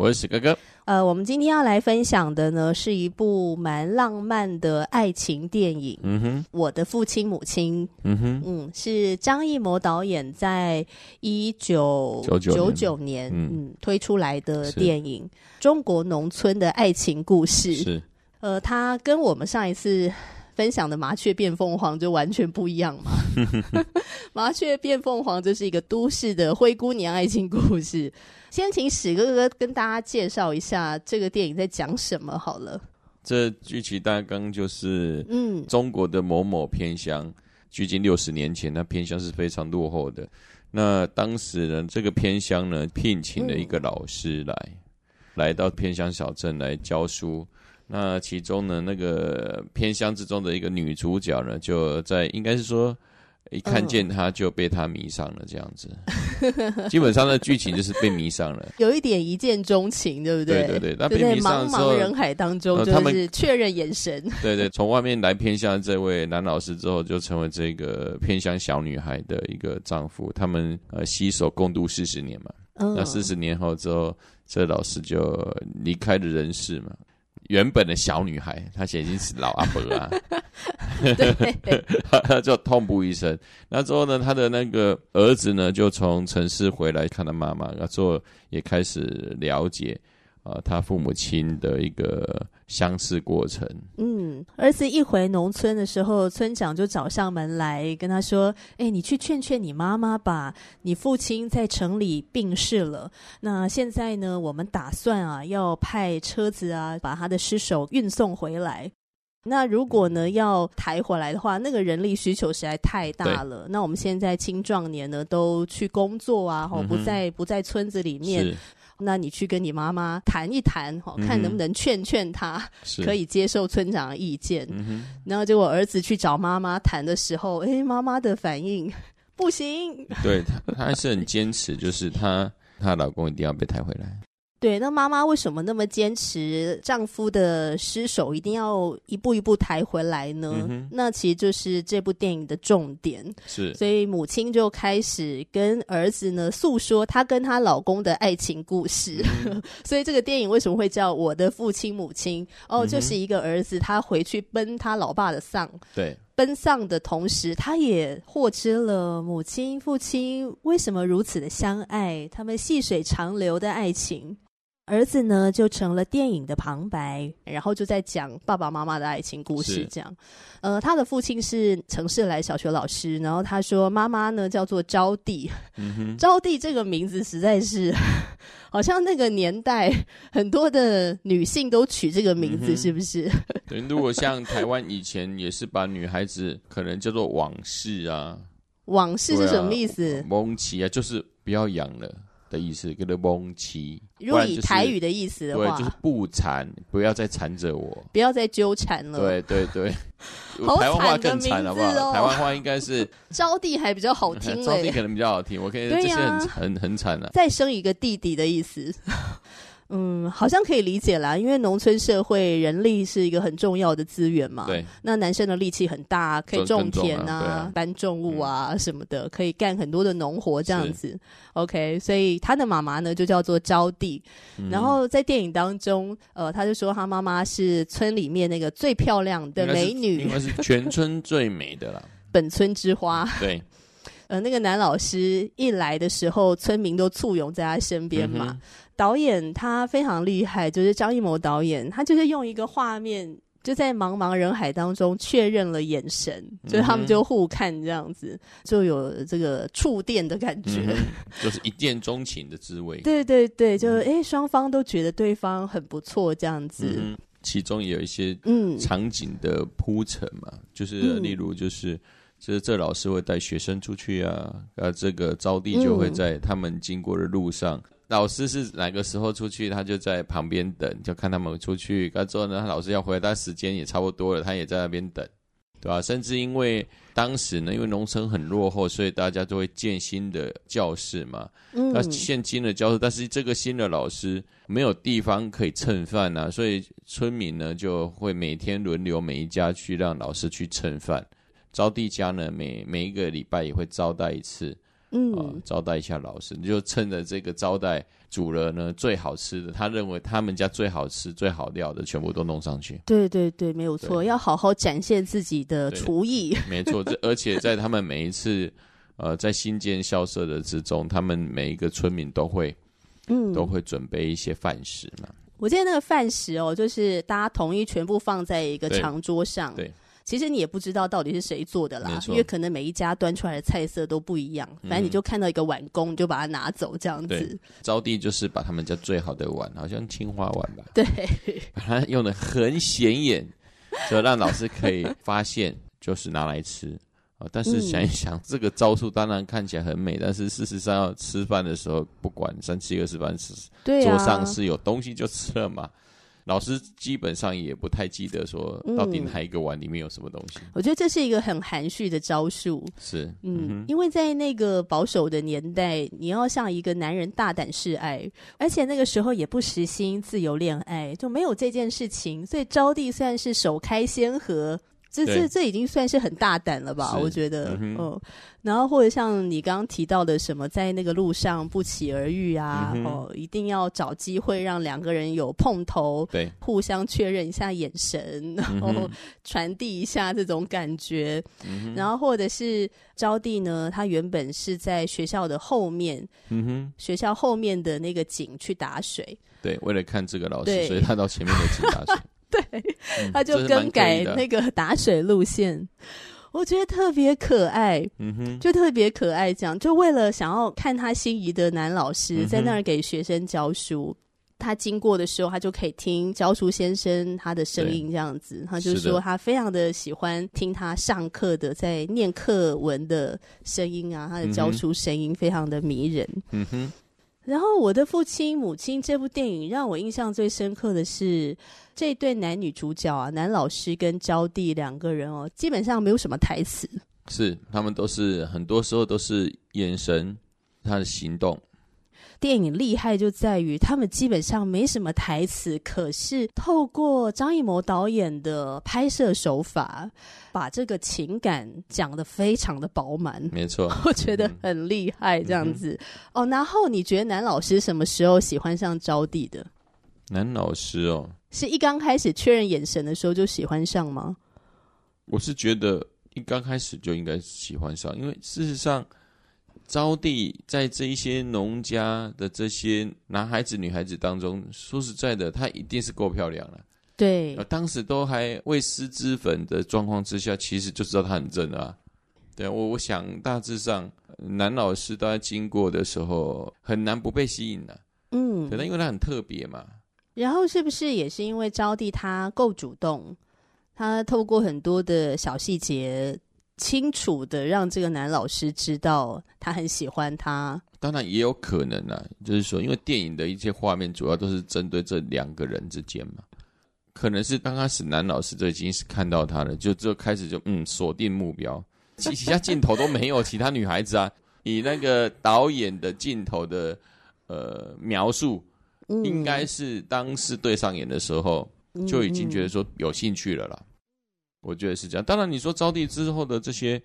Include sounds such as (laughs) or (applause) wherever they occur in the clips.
我是史哥哥。呃，我们今天要来分享的呢，是一部蛮浪漫的爱情电影。嗯哼，我的父亲母亲。嗯哼，嗯，是张艺谋导演在一九九九年嗯，嗯推出来的电影，中国农村的爱情故事。是，呃，他跟我们上一次分享的《麻雀变凤凰》就完全不一样嘛。(laughs) 麻雀变凤凰就是一个都市的灰姑娘爱情故事。先请史哥哥跟大家介绍一下这个电影在讲什么好了。这剧情大纲就是，嗯，中国的某某偏乡，距今六十年前，那偏乡是非常落后的。那当时呢，这个偏乡呢，聘请了一个老师来，嗯、来到偏乡小镇来教书。那其中呢，那个偏乡之中的一个女主角呢，就在应该是说。一看见他就被他迷上了，这样子，(laughs) 基本上的剧情就是被迷上了，(laughs) 有一点一见钟情，对不对？对对对，那被迷上之后，茫茫人海当中就是确认眼神。对 (laughs) 对，从外面来偏乡的这位男老师之后，就成为这个偏乡小女孩的一个丈夫。他们呃携手共度四十年嘛，嗯、那四十年后之后，这老师就离开了人世嘛。原本的小女孩，她现在已经是老阿伯啊，对，(laughs) 她就痛不欲生。那之后呢，他的那个儿子呢，就从城市回来看她妈妈，然后之后也开始了解。啊、呃，他父母亲的一个相似过程。嗯，儿子一回农村的时候，村长就找上门来跟他说：“哎，你去劝劝你妈妈吧，你父亲在城里病逝了。那现在呢，我们打算啊，要派车子啊，把他的尸首运送回来。那如果呢，要抬回来的话，那个人力需求实在太大了。那我们现在青壮年呢，都去工作啊，吼、嗯，不在不在村子里面。”那你去跟你妈妈谈一谈，哈，看能不能劝劝她，可以接受村长的意见。嗯、然后结果儿子去找妈妈谈的时候，哎，妈妈的反应 (laughs) 不行。对，她，她还是很坚持，就是她她老公一定要被抬回来。对，那妈妈为什么那么坚持丈夫的尸首一定要一步一步抬回来呢？嗯、那其实就是这部电影的重点。是，所以母亲就开始跟儿子呢诉说她跟她老公的爱情故事。嗯、(laughs) 所以这个电影为什么会叫《我的父亲母亲》？哦，就是一个儿子他回去奔他老爸的丧。对，奔丧的同时，他也获知了母亲、父亲为什么如此的相爱，他们细水长流的爱情。儿子呢，就成了电影的旁白，然后就在讲爸爸妈妈的爱情故事。这样，呃，他的父亲是城市来小学老师，然后他说妈妈呢叫做招娣。嗯，招娣这个名字实在是，好像那个年代很多的女性都取这个名字，是不是？(laughs) 对，如果像台湾以前也是把女孩子可能叫做往事啊，往事是什么意思？蒙奇啊，就是不要养了。的意思，叫做蒙奇。如果以台语的意思的话，对，就是不缠，不要再缠着我，不要再纠缠了。对对对，(laughs) 好台湾话更惨好不好？台湾话应该是 (laughs) 招弟还比较好听，招弟可能比较好听。我可以这些很、啊、很很惨啊，再生一个弟弟的意思。嗯，好像可以理解啦，因为农村社会人力是一个很重要的资源嘛。对，那男生的力气很大，可以种田啊、啊搬重物啊什么的，嗯、可以干很多的农活这样子。OK，所以他的妈妈呢就叫做招娣。嗯、然后在电影当中，呃，他就说他妈妈是村里面那个最漂亮的美女，应该是，是全村最美的啦，(laughs) 本村之花。对。呃，那个男老师一来的时候，村民都簇拥在他身边嘛。嗯、导演他非常厉害，就是张艺谋导演，他就是用一个画面，就在茫茫人海当中确认了眼神，所以他们就互看这样子，就有这个触电的感觉，嗯、(laughs) 就是一见钟情的滋味。对对对，就诶双方都觉得对方很不错这样子。嗯其中也有一些嗯场景的铺陈嘛，嗯、就是例如就是，就是这老师会带学生出去啊，啊，这个招娣就会在他们经过的路上，嗯、老师是哪个时候出去，他就在旁边等，就看他们出去，之后呢，他老师要回来，但时间也差不多了，他也在那边等。对吧、啊？甚至因为当时呢，因为农村很落后，所以大家都会建新的教室嘛。嗯。那建新的教室，但是这个新的老师没有地方可以蹭饭啊，所以村民呢就会每天轮流每一家去让老师去蹭饭。招娣家呢，每每一个礼拜也会招待一次。嗯、呃，招待一下老师，你就趁着这个招待煮了呢最好吃的，他认为他们家最好吃、最好料的，全部都弄上去。对对对，没有错，要好好展现自己的厨艺。没错，这 (laughs) 而且在他们每一次呃在新建校舍的之中，他们每一个村民都会嗯都会准备一些饭食嘛。我记得那个饭食哦，就是大家统一全部放在一个长桌上。对。对其实你也不知道到底是谁做的啦，因为可能每一家端出来的菜色都不一样。反正你就看到一个碗工，你就把它拿走这样子。招娣就是把他们家最好的碗，好像青花碗吧，对，把它用的很显眼，就让老师可以发现，就是拿来吃啊。但是想一想，嗯、这个招数当然看起来很美，但是事实上要吃饭的时候，不管三七二十八吃，啊、桌上是有东西就吃了嘛。老师基本上也不太记得说到底哪一个碗里面有什么东西。我觉得这是一个很含蓄的招数。是，嗯，嗯，因为在那个保守的年代，你要向一个男人大胆示爱，而且那个时候也不实行自由恋爱，就没有这件事情，所以招娣算是首开先河。这这这已经算是很大胆了吧？我觉得，嗯，然后或者像你刚刚提到的什么，在那个路上不期而遇啊，嗯、哦，一定要找机会让两个人有碰头，对，互相确认一下眼神，然后 (laughs) 传递一下这种感觉，嗯、然后或者是招娣呢，他原本是在学校的后面，嗯哼，学校后面的那个井去打水，对，为了看这个老师，所以他到前面的井打水。(laughs) 对，他就更改那个打水路线，嗯、我觉得特别可爱，嗯哼，就特别可爱。这样就为了想要看他心仪的男老师在那儿给学生教书，嗯、他经过的时候，他就可以听教书先生他的声音，这样子。他就说他非常的喜欢听他上课的在念课文的声音啊，他的教书声音非常的迷人，嗯哼。然后我的父亲母亲这部电影让我印象最深刻的是。这对男女主角啊，男老师跟招娣两个人哦，基本上没有什么台词。是，他们都是很多时候都是眼神，他的行动。电影厉害就在于他们基本上没什么台词，可是透过张艺谋导演的拍摄手法，把这个情感讲得非常的饱满。没错，(laughs) 我觉得很厉害，这样子。嗯、哦，然后你觉得男老师什么时候喜欢上招娣的？男老师哦。是一刚开始确认眼神的时候就喜欢上吗？我是觉得一刚开始就应该喜欢上，因为事实上，招娣在这一些农家的这些男孩子、女孩子当中，说实在的，她一定是够漂亮了。对，当时都还未施脂粉的状况之下，其实就知道她很正啊。对，我我想大致上，男老师都在经过的时候，很难不被吸引的。嗯，可能因为她很特别嘛。然后是不是也是因为招娣她够主动，她透过很多的小细节，清楚的让这个男老师知道他很喜欢他。当然也有可能啊，就是说，因为电影的一些画面主要都是针对这两个人之间嘛，可能是刚开始男老师就已经是看到他了，就就开始就嗯锁定目标，其其他镜头都没有其他女孩子啊，(laughs) 以那个导演的镜头的呃描述。应该是当时对上眼的时候，就已经觉得说有兴趣了啦。我觉得是这样。当然，你说招娣之后的这些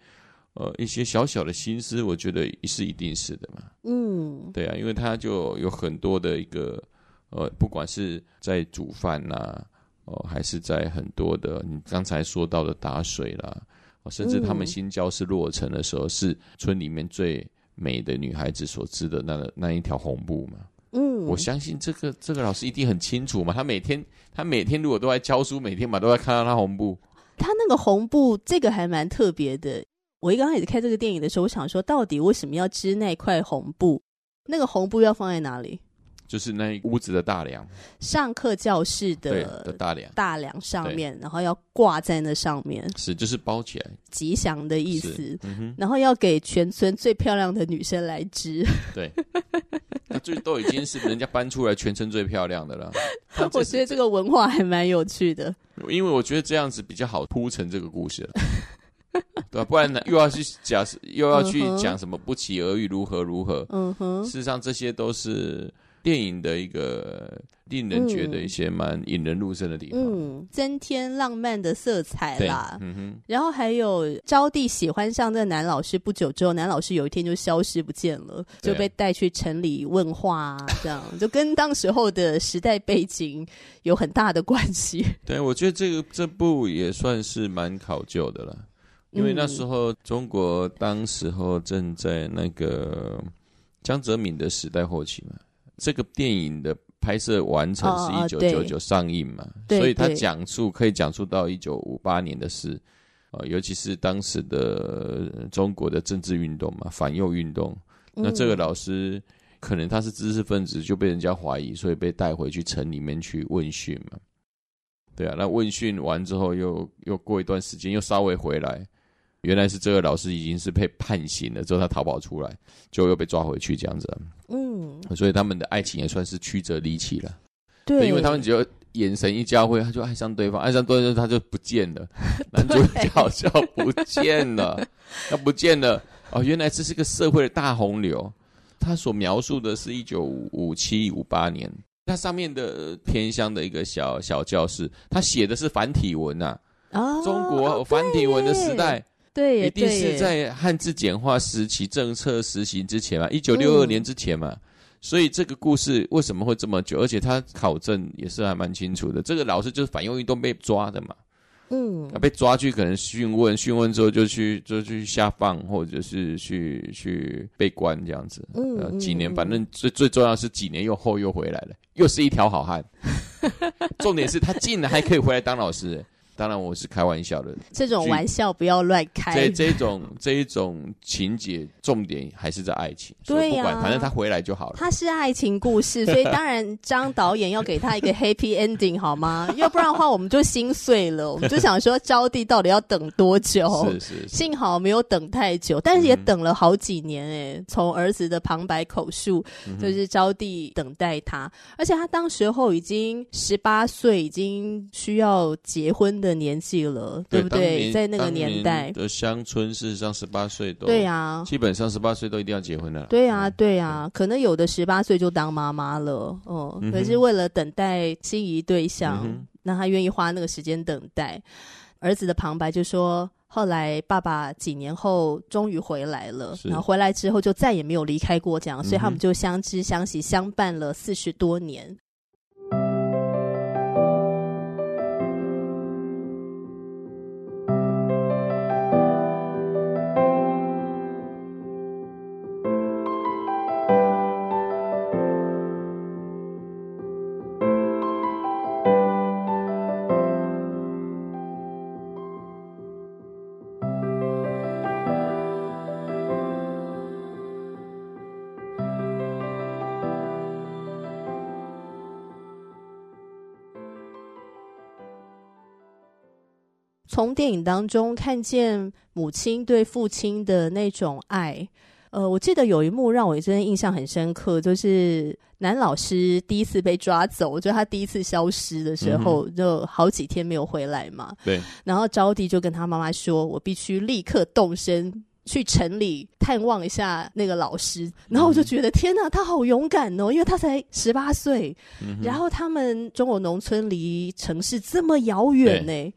呃一些小小的心思，我觉得是一定是的嘛。嗯，对啊，因为他就有很多的一个呃，不管是在煮饭呐，哦、呃，还是在很多的你刚才说到的打水啦，甚至他们新教室落成的时候，是村里面最美的女孩子所织的那那一条红布嘛。嗯，我相信这个这个老师一定很清楚嘛。他每天他每天如果都在教书，每天嘛都在看到他红布。他那个红布，这个还蛮特别的。我一刚开始看这个电影的时候，我想说，到底为什么要织那块红布？那个红布要放在哪里？就是那屋子的大梁，上课教室的的大梁，大梁上面，然后要挂在那上面，是就是包起来，吉祥的意思。嗯、然后要给全村最漂亮的女生来织。对，(laughs) 那最都已经是人家搬出来全城最漂亮的了。我觉得这个文化还蛮有趣的，因为我觉得这样子比较好铺成这个故事了。对吧、啊？不然呢，又要去讲，又要去讲什么不期而遇，如何如何？嗯哼。事实上，这些都是电影的一个令人觉得一些蛮引人入胜的地方，嗯，增添浪漫的色彩啦。嗯哼。然后还有招娣喜欢上这个男老师不久之后，男老师有一天就消失不见了，就被带去城里问话、啊，这样就跟当时候的时代背景有很大的关系。(laughs) 对，我觉得这个这部也算是蛮考究的了。因为那时候中国当时候正在那个江泽民的时代后期嘛，这个电影的拍摄完成是一九九九上映嘛，所以他讲述可以讲述到一九五八年的事，呃尤其是当时的中国的政治运动嘛，反右运动。那这个老师可能他是知识分子，就被人家怀疑，所以被带回去城里面去问讯嘛。对啊，那问讯完之后，又又过一段时间，又稍微回来。原来是这个老师已经是被判刑了，之后他逃跑出来，就又被抓回去这样子。嗯，所以他们的爱情也算是曲折离奇了。对，因为他们只要眼神一交汇，他就爱上对方，爱上对方他就不见了，(laughs) 男主角就不见了，他不见了。哦，原来这是个社会的大洪流。他所描述的是一九五七五八年，那上面的偏乡的一个小小教室，他写的是繁体文呐、啊。哦，中国繁体文的时代。对，一定是在汉字简化时期政策实行之前嘛，一九六二年之前嘛，嗯，所以这个故事为什么会这么久？而且他考证也是还蛮清楚的。这个老师就是反右运动被抓的嘛，嗯，被抓去可能讯问，讯问之后就去就去下放，或者是去去被关这样子，嗯，几年，反正最最重要的是几年又后又回来了，又是一条好汉。(laughs) 重点是他竟然还可以回来当老师。当然我是开玩笑的，这种玩笑不要乱开。这这种这一种情节重点还是在爱情，对呀、啊，反正他回来就好了。他是爱情故事，(laughs) 所以当然张导演要给他一个 happy ending 好吗？要不然的话我们就心碎了，我们就想说招娣到底要等多久？是是，是，幸好没有等太久，但是也等了好几年哎。从、嗯、儿子的旁白口述，就是招娣等待他，而且他当时候已经十八岁，已经需要结婚的年纪了，对不对？在那个年代的乡村，事实上十八岁都对啊，基本上十八岁都一定要结婚了。对啊，对呀，可能有的十八岁就当妈妈了，哦，可是为了等待心仪对象，那他愿意花那个时间等待。儿子的旁白就说，后来爸爸几年后终于回来了，然后回来之后就再也没有离开过，这样，所以他们就相知相惜相伴了四十多年。从电影当中看见母亲对父亲的那种爱，呃，我记得有一幕让我真的印象很深刻，就是男老师第一次被抓走，就他第一次消失的时候，嗯、就好几天没有回来嘛。对。然后招娣就跟他妈妈说：“我必须立刻动身去城里探望一下那个老师。”然后我就觉得、嗯、天哪，他好勇敢哦，因为他才十八岁，嗯、然后他们中国农村离城市这么遥远呢。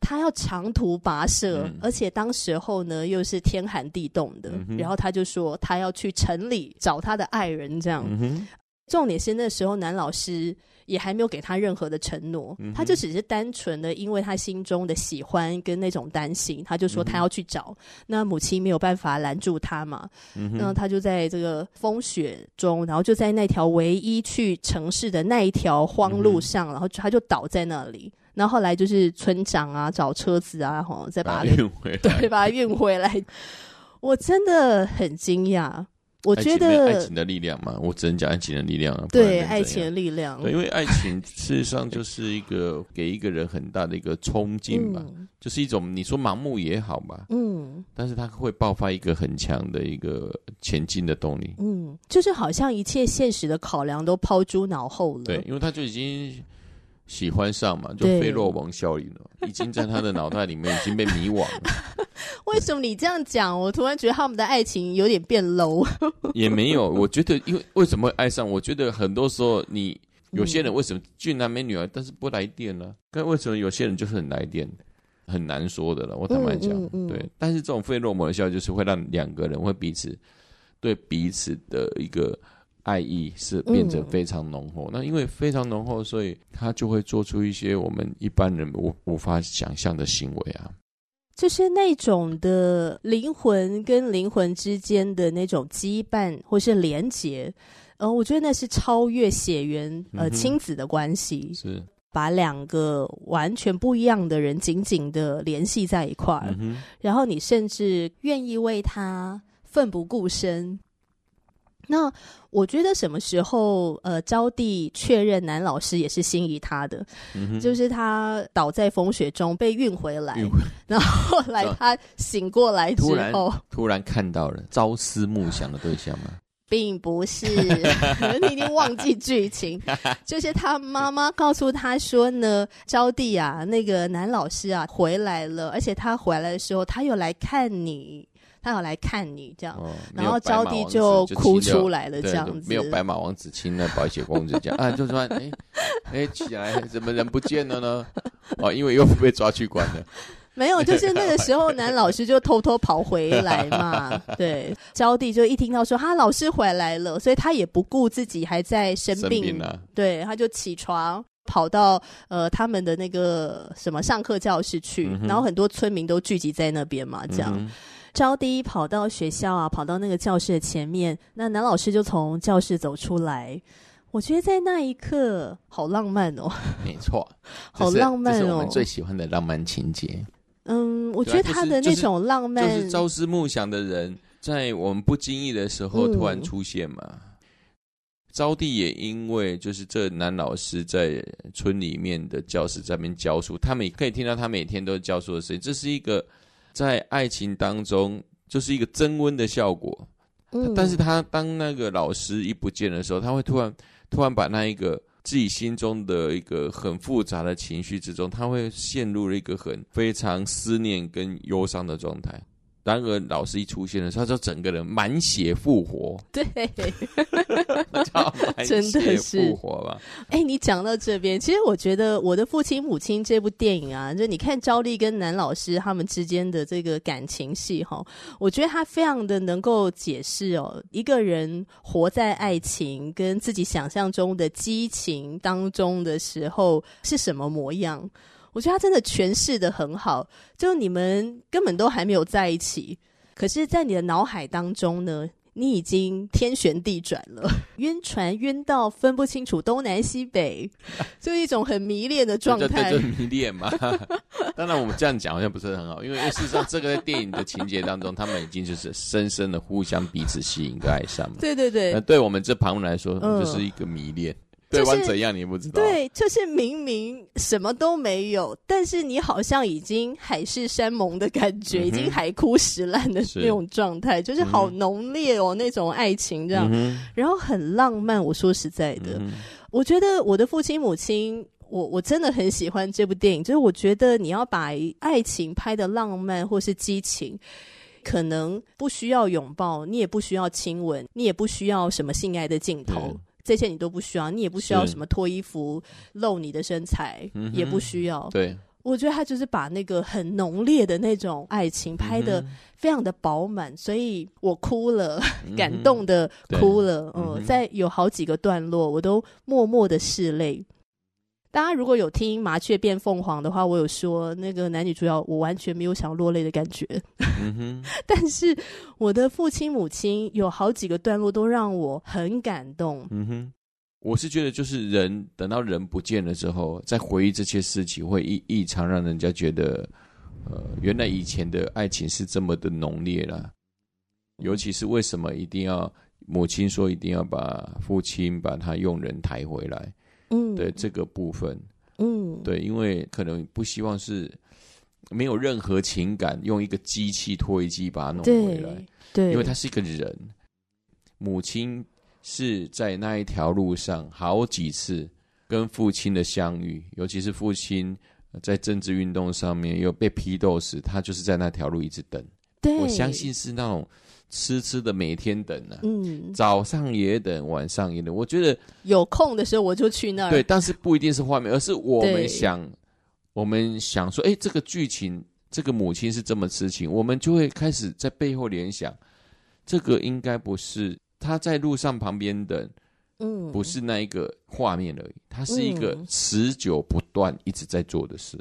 他要长途跋涉，嗯，而且当时候呢又是天寒地冻的，嗯，然后他就说他要去城里找他的爱人，这样，嗯。重点是那时候男老师也还没有给他任何的承诺，嗯，他就只是单纯的因为他心中的喜欢跟那种担心，他就说他要去找。嗯，那母亲没有办法拦住他嘛，嗯，那他就在这个风雪中，然后就在那条唯一去城市的那一条荒路上，嗯，然后他就倒在那里。然后后来就是村长啊，找车子啊，吼，再把它运回来，对，把它运回来。我真的很惊讶，我觉得爱情的力量嘛，我只能讲爱情的力量啊。对，爱情的力量。对，因为爱情事实上就是一个给一个人很大的一个冲劲吧，嗯、就是一种你说盲目也好吧，嗯，但是它会爆发一个很强的一个前进的动力。嗯，就是好像一切现实的考量都抛诸脑后了。对，因为他就已经喜欢上嘛，就费洛蒙效应了，(laughs) 已经在他的脑袋里面已经被迷惘了。(laughs) 为什么你这样讲？我突然觉得他们的爱情有点变 low。(laughs) 也没有，我觉得，因为为什么会爱上？我觉得很多时候，你有些人为什么俊男美女啊，但是不来电呢？但为什么有些人就是很来电？很难说的了。我坦白讲，嗯嗯嗯、对。但是这种费洛蒙的效应，就是会让两个人会彼此对彼此的一个爱意是变得非常浓厚。嗯、那因为非常浓厚，所以他就会做出一些我们一般人无无法想象的行为啊。就是那种的灵魂跟灵魂之间的那种羁绊或是连结，呃，我觉得那是超越血缘呃亲子的关系，是把两个完全不一样的人紧紧的联系在一块儿，嗯、然后你甚至愿意为他奋不顾身。那我觉得什么时候，呃，招娣确认男老师也是心仪他的，嗯、就是他倒在风雪中被运回来，回然后后来他醒过来之后，突然，突然看到了朝思暮想的对象吗？(laughs) 并不是，你已经忘记剧情，就是他 (laughs) 妈妈告诉他说呢，招娣啊，那个男老师啊回来了，而且他回来的时候，他又来看你。他要来看你这样，哦、然后招娣就哭出来了，这样子。没有白马王子亲了白雪公主这样啊，(laughs) 就说哎哎起来，怎么人不见了呢？(laughs) 哦，因为又被抓去关了。(laughs) 没有，就是那个时候，男老师就偷偷跑回来嘛。对，招娣就一听到说他老师回来了，所以他也不顾自己还在生病，生病啊、对，他就起床跑到呃他们的那个什么上课教室去，嗯、然后很多村民都聚集在那边嘛，这样。嗯招娣跑到学校啊，跑到那个教室的前面，那男老师就从教室走出来。我觉得在那一刻好浪漫哦，没错，(laughs) 好浪漫哦，这是我们最喜欢的浪漫情节。嗯，我觉得他的那种浪漫，就是朝思暮想的人，在我们不经意的时候突然出现嘛。嗯、招娣也因为就是这男老师在村里面的教室在那边教书，他们也可以听到他每天都教书的声音，这是一个。在爱情当中，就是一个增温的效果。嗯，但是他当那个老师一不见的时候，他会突然突然把那一个自己心中的一个很复杂的情绪之中，他会陷入了一个很非常思念跟忧伤的状态。然而，老师一出现的时候，他就整个人满血复活。(laughs) 对，真的是复活吧？哎、欸，你讲到这边，其实我觉得《我的父亲母亲》这部电影啊，就你看赵丽跟男老师他们之间的这个感情戏哈，我觉得他非常的能够解释哦，一个人活在爱情跟自己想象中的激情当中的时候是什么模样。我觉得他真的诠释的很好，就你们根本都还没有在一起，可是，在你的脑海当中呢，你已经天旋地转了，(laughs) 晕船晕到分不清楚东南西北，(laughs) 就一种很迷恋的状态。对，对，对，迷恋嘛。(laughs) 当然，我们这样讲好像不是很好，因为事实上，这个在电影的情节当中，他们已经就是深深的互相彼此吸引跟爱上。对对对，那对我们这旁人来说，就是一个迷恋。嗯对方怎样你不知道？对，就是明明什么都没有，但是你好像已经海誓山盟的感觉，嗯、已经海枯石烂的那种状态，就是好浓烈哦，嗯、那种爱情这样，嗯、然后很浪漫。我说实在的，我觉得我的父亲母亲，我我真的很喜欢这部电影。就是我觉得你要把爱情拍的浪漫或是激情，可能不需要拥抱，你也不需要亲吻，你也不需要什么性爱的镜头。这些你都不需要，你也不需要什么脱衣服露你的身材，嗯、也不需要。对，我觉得他就是把那个很浓烈的那种爱情拍的非常的饱满，嗯、所以我哭了，(laughs) 嗯、感动的哭了。嗯，嗯，在有好几个段落，我都默默的拭泪。大家如果有听《麻雀变凤凰》的话，我有说那个男女主角，我完全没有想落泪的感觉。嗯、哼 (laughs) 但是我的父亲母亲有好几个段落都让我很感动。嗯哼，我是觉得就是人等到人不见了之后，再回忆这些事情，会异异常让人家觉得，呃，原来以前的爱情是这么的浓烈了。尤其是为什么一定要母亲说一定要把父亲把他用人抬回来，嗯，对这个部分，嗯，对，因为可能不希望是没有任何情感，用一个机器拖一机把它弄回来，对，对，因为他是一个人，母亲是在那一条路上好几次跟父亲的相遇，尤其是父亲在政治运动上面又被批斗时，他就是在那条路一直等。对，我相信是那种痴痴的每天等啊，嗯，早上也等，晚上也等。我觉得有空的时候我就去那儿。对，但是不一定是画面，而是我们想，我们想说，哎，这个剧情，这个母亲是这么痴情，我们就会开始在背后联想，这个应该不是他在路上旁边等，嗯，不是那一个画面而已，它是一个持久不断一直在做的事。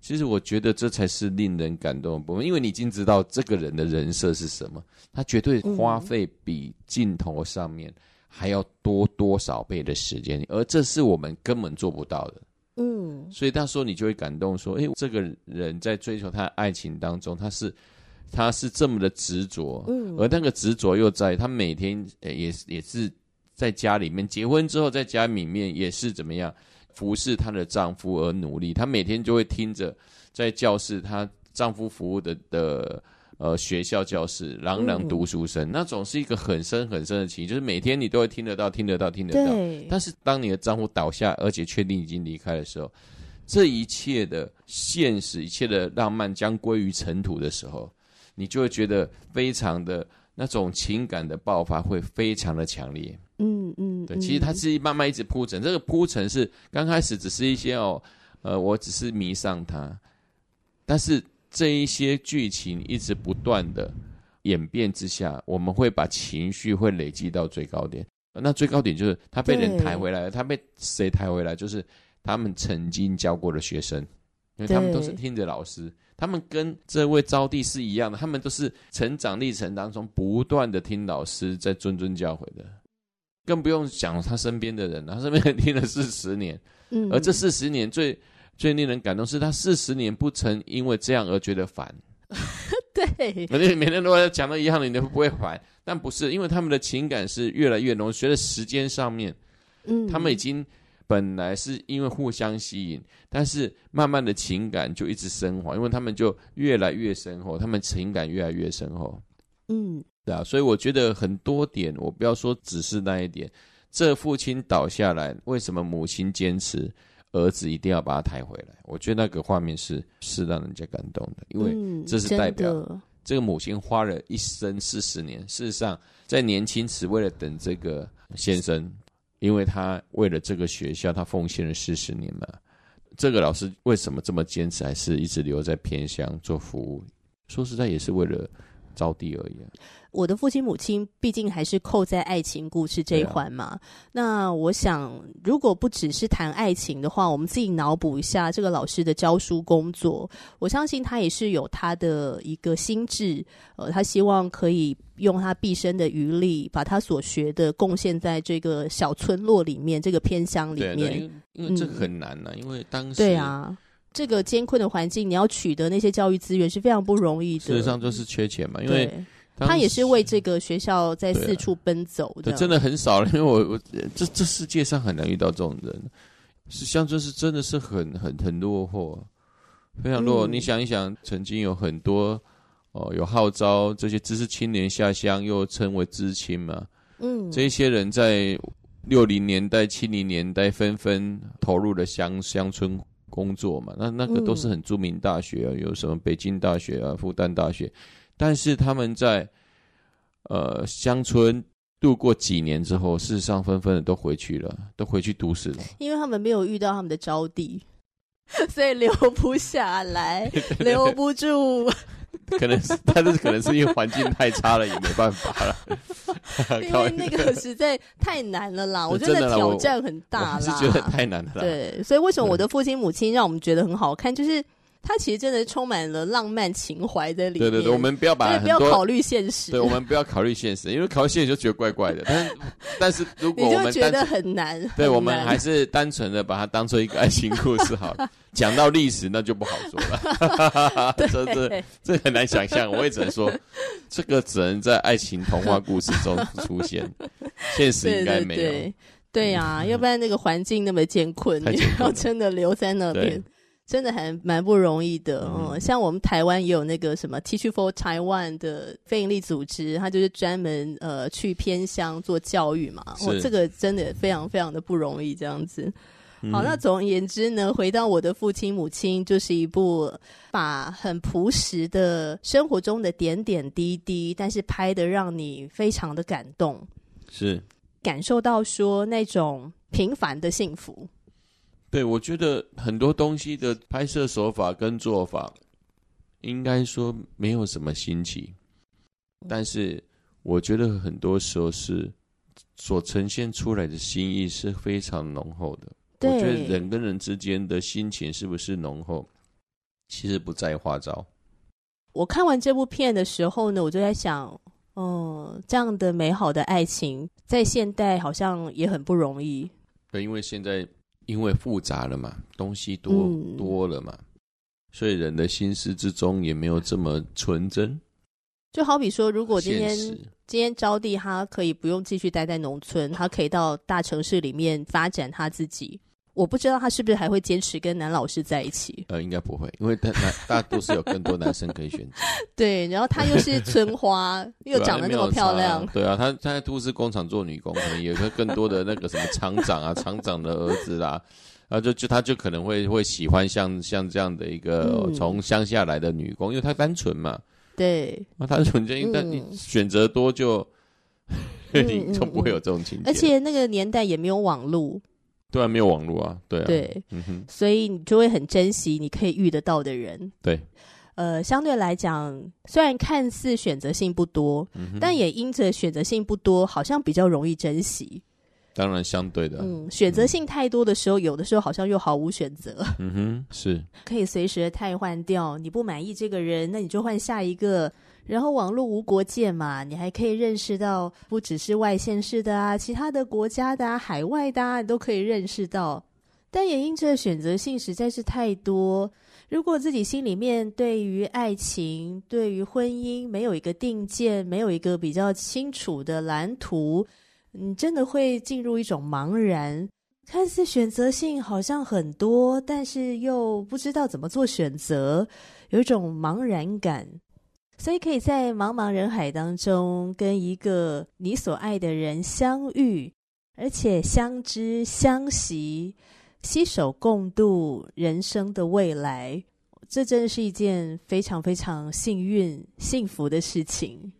其实我觉得这才是令人感动的部分，因为你已经知道这个人的人设是什么，他绝对花费比镜头上面还要多多少倍的时间，而这是我们根本做不到的。嗯，所以到时候你就会感动，说：“诶，这个人在追求他的爱情当中，他是他是这么的执着，嗯，而那个执着又在他每天也也是在家里面结婚之后，在家里面也是怎么样。”服侍她的丈夫而努力，她每天就会听着在教室她丈夫服务的的呃学校教室朗朗读书声，嗯、那种是一个很深很深的情，就是每天你都会听得到，听得到，听得到。但是当你的丈夫倒下，而且确定已经离开的时候，这一切的现实，一切的浪漫将归于尘土的时候，你就会觉得非常的那种情感的爆发会非常的强烈。嗯嗯，对，其实它是慢慢一直铺陈，这个铺陈是刚开始只是一些哦，呃，我只是迷上他，但是这一些剧情一直不断的演变之下，我们会把情绪会累积到最高点，那最高点就是他被人抬回来了，他被谁抬回来？就是他们曾经教过的学生，因为他们都是听着老师，他们跟这位招娣是一样的，他们都是成长历程当中不断的听老师在谆谆教诲的。更不用讲他身边的人，他身边人听了四十年，嗯，而这四十年最最令人感动是他四十年不曾因为这样而觉得烦，(laughs) 对，反正每天都在讲到一样的，你都不会烦，但不是，因为他们的情感是越来越浓，随着时间上面，嗯，他们已经本来是因为互相吸引，但是慢慢的情感就一直升华，因为他们就越来越深厚，他们情感越来越深厚，嗯。对啊，所以我觉得很多点，我不要说只是那一点。这父亲倒下来，为什么母亲坚持儿子一定要把他抬回来？我觉得那个画面是是让人家感动的，因为这是代表这个母亲花了一生四十年。事实上，在年轻时为了等这个先生，因为他为了这个学校，他奉献了四十年嘛。这个老师为什么这么坚持，还是一直留在偏乡做服务？说实在，也是为了招娣而已。我的父亲母亲毕竟还是扣在爱情故事这一环嘛。啊、那我想，如果不只是谈爱情的话，我们自己脑补一下这个老师的教书工作，我相信他也是有他的一个心智。呃，他希望可以用他毕生的余力，把他所学的贡献在这个小村落里面，这个偏乡里面。因为因为这很难呢、啊，嗯、因为当时对啊，这个艰困的环境，你要取得那些教育资源是非常不容易的。事实上就是缺钱嘛，因为。他也是为这个学校在四处奔走的，真的很少了。因为我我这这世界上很难遇到这种人，是乡村是真的是很很很落后，非常落后。嗯、你想一想，曾经有很多哦有号召这些知识青年下乡，又称为知青嘛，嗯，这些人在六零年代、七零年代纷纷投入了乡乡村工作嘛，那那个都是很著名大学啊，有什么北京大学啊、复旦大学。但是他们在呃乡村度过几年之后，事实上纷纷的都回去了，都回去都市了。因为他们没有遇到他们的招弟，所以留不下来，(laughs) 留不住。可能是，但是可能是因为环境太差了，也没办法了。(laughs) 因为那个实在太难了啦，(laughs) 我觉得挑战很大啦。我是觉得太难了。对，所以为什么我的父亲母亲让我们觉得很好看，就是。他其实真的充满了浪漫情怀在里面。对对对，我们不要把不要考虑现实。对，我们不要考虑现实，因为考虑现实就觉得怪怪的。但是，但是如果我们觉得很难，对难我们还是单纯的把它当做一个爱情故事好了。(laughs) 讲到历史，那就不好说了。(laughs) 这这这很难想象，我也只能说，这个只能在爱情童话故事中出现，(laughs) 现实应该没有。对呀、啊，要不然那个环境那么艰困，你要真的留在那边，真的还蛮不容易的。嗯，嗯像我们台湾也有那个什么 Teach for Taiwan 的非营利组织，它就是专门呃去偏乡做教育嘛。哦，这个真的非常非常的不容易，这样子。好，那总而言之呢，回到我的父亲母亲，就是一部把很朴实的生活中的点点滴滴，但是拍的让你非常的感动。是。感受到说那种平凡的幸福，对，我觉得很多东西的拍摄手法跟做法，应该说没有什么新奇，但是我觉得很多时候是所呈现出来的心意是非常浓厚的。我觉得人跟人之间的心情是不是浓厚，其实不在话招。我看完这部片的时候呢，我就在想。哦，这样的美好的爱情，在现代好像也很不容易。对，因为现在因为复杂了嘛，东西多、嗯、多了嘛，所以人的心思之中也没有这么纯真。就好比说，如果今天今天招娣他可以不用继续待在农村，他可以到大城市里面发展他自己。我不知道他是不是还会坚持跟男老师在一起？呃，应该不会，因为他男大都是有更多男生可以选择。(laughs) 对，然后他又是村花，(laughs) 又长得那么漂亮。对啊，他他在都市工厂做女工，可能有个更多的那个什么厂长啊、厂长的儿子啦，然后就就他就可能会会喜欢像像这样的一个从乡下来的女工，嗯、因为她单纯嘛。对，那他纯真，但你选择多就、(laughs) 嗯、你就不会有这种情节。而且那个年代也没有网络。对啊，没有网络啊，对啊，对，嗯哼，所以你就会很珍惜你可以遇得到的人。对，呃，相对来讲，虽然看似选择性不多，但也因着选择性不多，好像比较容易珍惜。当然，相对的，嗯，选择性太多的时候，嗯，有的时候好像又毫无选择。嗯哼，是，可以随时的汰换掉。你不满意这个人，那你就换下一个。然后网络无国界嘛，你还可以认识到不只是外县市的啊，其他的国家的啊，海外的啊，你都可以认识到。但也因这选择性实在是太多，如果自己心里面对于爱情、对于婚姻没有一个定见，没有一个比较清楚的蓝图，你真的会进入一种茫然。看似选择性好像很多，但是又不知道怎么做选择，有一种茫然感。所以可以在茫茫人海当中跟一个你所爱的人相遇，而且相知相惜，携手共度人生的未来，这真的是一件非常非常幸运、幸福的事情。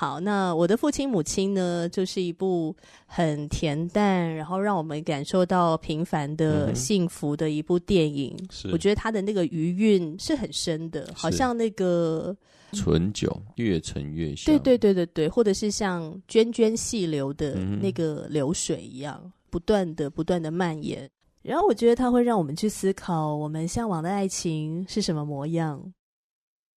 好，那我的父亲母亲呢，就是一部很恬淡，然后让我们感受到平凡的幸福的一部电影。嗯、我觉得他的那个余韵是很深的，好像那个醇酒越陈越香。对对对对对，或者是像涓涓细流的那个流水一样，嗯、不断的不断的蔓延。然后我觉得它会让我们去思考，我们向往的爱情是什么模样。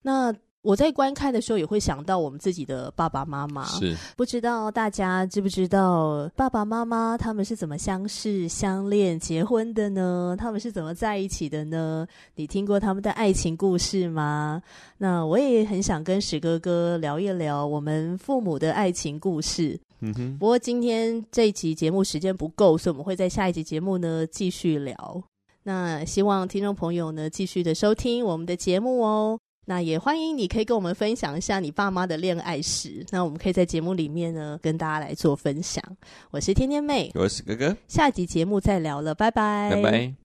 那。我在观看的时候也会想到我们自己的爸爸妈妈，是不知道大家知不知道爸爸妈妈他们是怎么相识、相恋、结婚的呢？他们是怎么在一起的呢？你听过他们的爱情故事吗？那我也很想跟史哥哥聊一聊我们父母的爱情故事。嗯哼。不过今天这一集节目时间不够，所以我们会在下一集节目呢继续聊。那希望听众朋友呢继续的收听我们的节目哦。那也欢迎你，可以跟我们分享一下你爸妈的恋爱史。那我们可以在节目里面呢，跟大家来做分享。我是天天妹，我是哥哥，下集节目再聊了，拜拜，拜拜。